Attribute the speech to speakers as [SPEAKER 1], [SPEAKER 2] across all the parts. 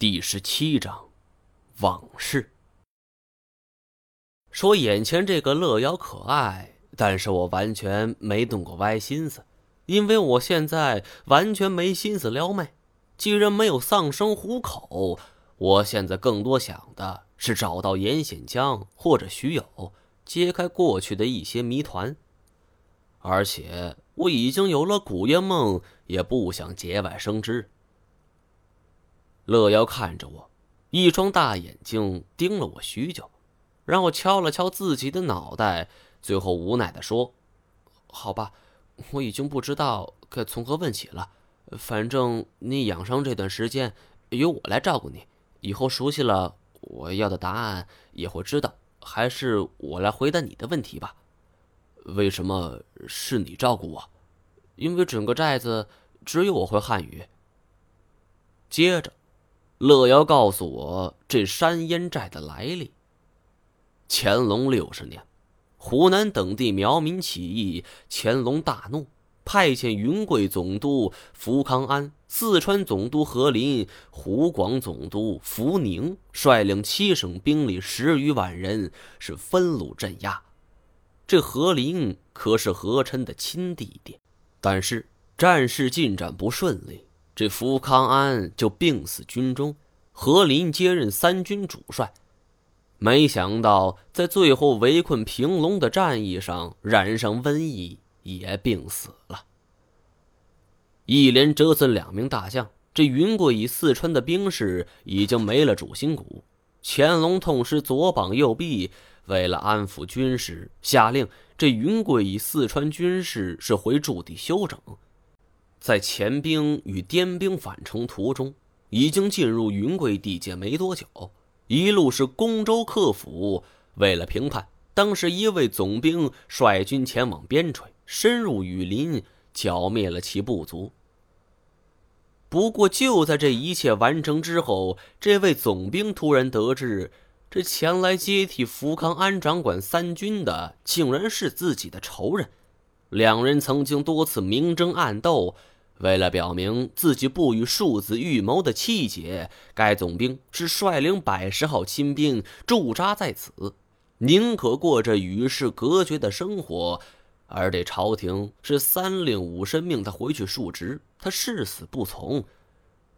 [SPEAKER 1] 第十七章，往事。说眼前这个乐瑶可爱，但是我完全没动过歪心思，因为我现在完全没心思撩妹。既然没有丧生虎口，我现在更多想的是找到严显江或者徐友，揭开过去的一些谜团。而且我已经有了古月梦，也不想节外生枝。乐瑶看着我，一双大眼睛盯了我许久，然后敲了敲自己的脑袋，最后无奈的说：“好吧，我已经不知道该从何问起了。反正你养伤这段时间由我来照顾你，以后熟悉了，我要的答案也会知道。还是我来回答你的问题吧。为什么是你照顾我？因为整个寨子只有我会汉语。”接着。乐瑶告诉我这山烟寨的来历。乾隆六十年，湖南等地苗民起义，乾隆大怒，派遣云贵总督福康安、四川总督何林、湖广总督福宁率领七省兵力十余万人，是分路镇压。这何林可是何琛的亲弟弟，但是战事进展不顺利。这福康安就病死军中，何林接任三军主帅。没想到在最后围困平龙的战役上染上瘟疫，也病死了。一连折损两名大将，这云贵以四川的兵士已经没了主心骨。乾隆痛失左膀右臂，为了安抚军士，下令这云贵以四川军士是回驻地休整。在前兵与滇兵返程途中，已经进入云贵地界没多久，一路是攻州克府。为了平叛，当时一位总兵率军前往边陲，深入雨林，剿灭了其部族。不过，就在这一切完成之后，这位总兵突然得知，这前来接替福康安掌管三军的，竟然是自己的仇人。两人曾经多次明争暗斗。为了表明自己不与庶子预谋的气节，该总兵是率领百十号亲兵驻扎在此，宁可过着与世隔绝的生活。而这朝廷是三令五申命他回去述职，他誓死不从。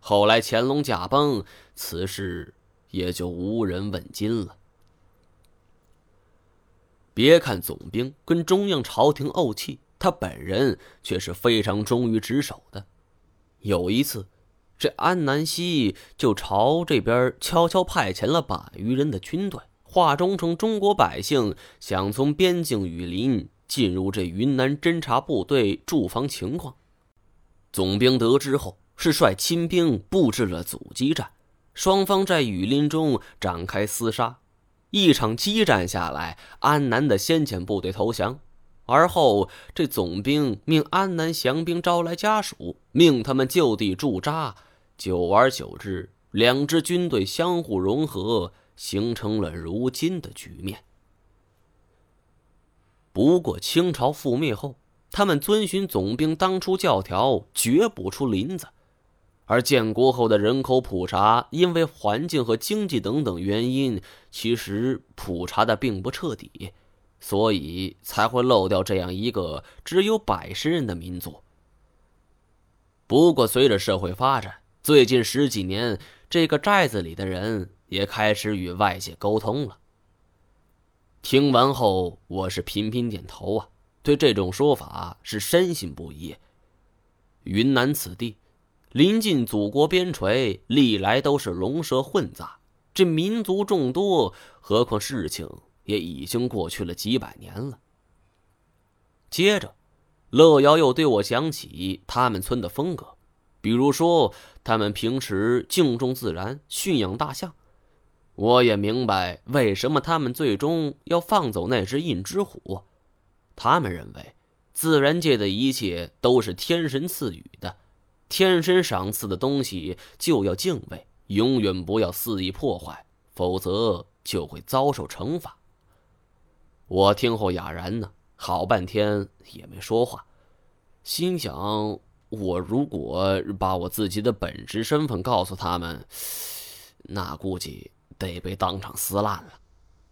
[SPEAKER 1] 后来乾隆驾崩，此事也就无人问津了。别看总兵跟中央朝廷怄气。他本人却是非常忠于职守的。有一次，这安南西就朝这边悄悄派遣了百余人的军队，化妆成中国百姓，想从边境雨林进入这云南侦察部队驻防情况。总兵得知后，是率亲兵布置了阻击战，双方在雨林中展开厮杀。一场激战下来，安南的先遣部队投降。而后，这总兵命安南降兵招来家属，命他们就地驻扎。久而久之，两支军队相互融合，形成了如今的局面。不过，清朝覆灭后，他们遵循总兵当初教条，绝不出林子。而建国后的人口普查，因为环境和经济等等原因，其实普查的并不彻底。所以才会漏掉这样一个只有百十人的民族。不过，随着社会发展，最近十几年，这个寨子里的人也开始与外界沟通了。听完后，我是频频点头啊，对这种说法是深信不疑。云南此地，临近祖国边陲，历来都是龙蛇混杂，这民族众多，何况事情。也已经过去了几百年了。接着，乐瑶又对我讲起他们村的风格，比如说他们平时敬重自然，驯养大象。我也明白为什么他们最终要放走那只印支虎。他们认为，自然界的一切都是天神赐予的，天神赏赐的东西就要敬畏，永远不要肆意破坏，否则就会遭受惩罚。我听后哑然呢，好半天也没说话，心想：我如果把我自己的本职身份告诉他们，那估计得被当场撕烂了。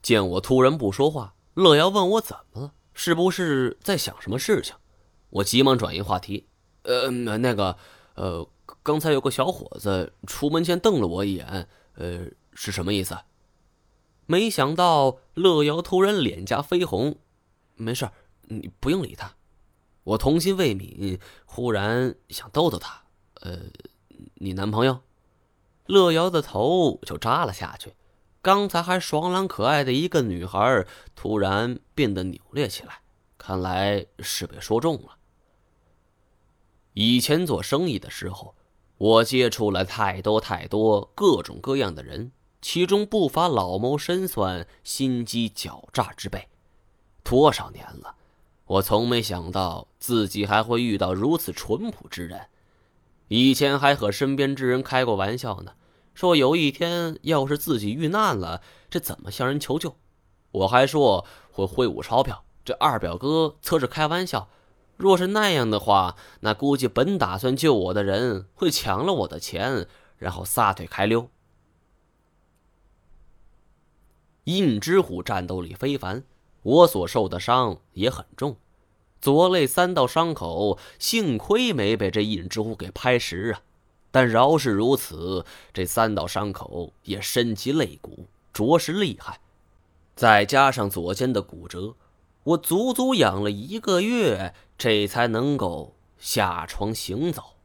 [SPEAKER 1] 见我突然不说话，乐瑶问我怎么了，是不是在想什么事情？我急忙转移话题，呃，那个，呃，刚才有个小伙子出门前瞪了我一眼，呃，是什么意思？没想到乐瑶突然脸颊绯红，没事你不用理他。我童心未泯，忽然想逗逗他，呃，你男朋友？乐瑶的头就扎了下去。刚才还爽朗可爱的一个女孩，突然变得扭捏起来，看来是被说中了。以前做生意的时候，我接触了太多太多各种各样的人，其中不乏老谋深算、心机狡诈之辈。多少年了，我从没想到自己还会遇到如此淳朴之人。以前还和身边之人开过玩笑呢。说有一天要是自己遇难了，这怎么向人求救？我还说会挥舞钞票。这二表哥则是开玩笑，若是那样的话，那估计本打算救我的人会抢了我的钱，然后撒腿开溜。印之虎战斗力非凡，我所受的伤也很重，左肋三道伤口，幸亏没被这印之虎给拍实啊。但饶是如此，这三道伤口也深及肋骨，着实厉害。再加上左肩的骨折，我足足养了一个月，这才能够下床行走。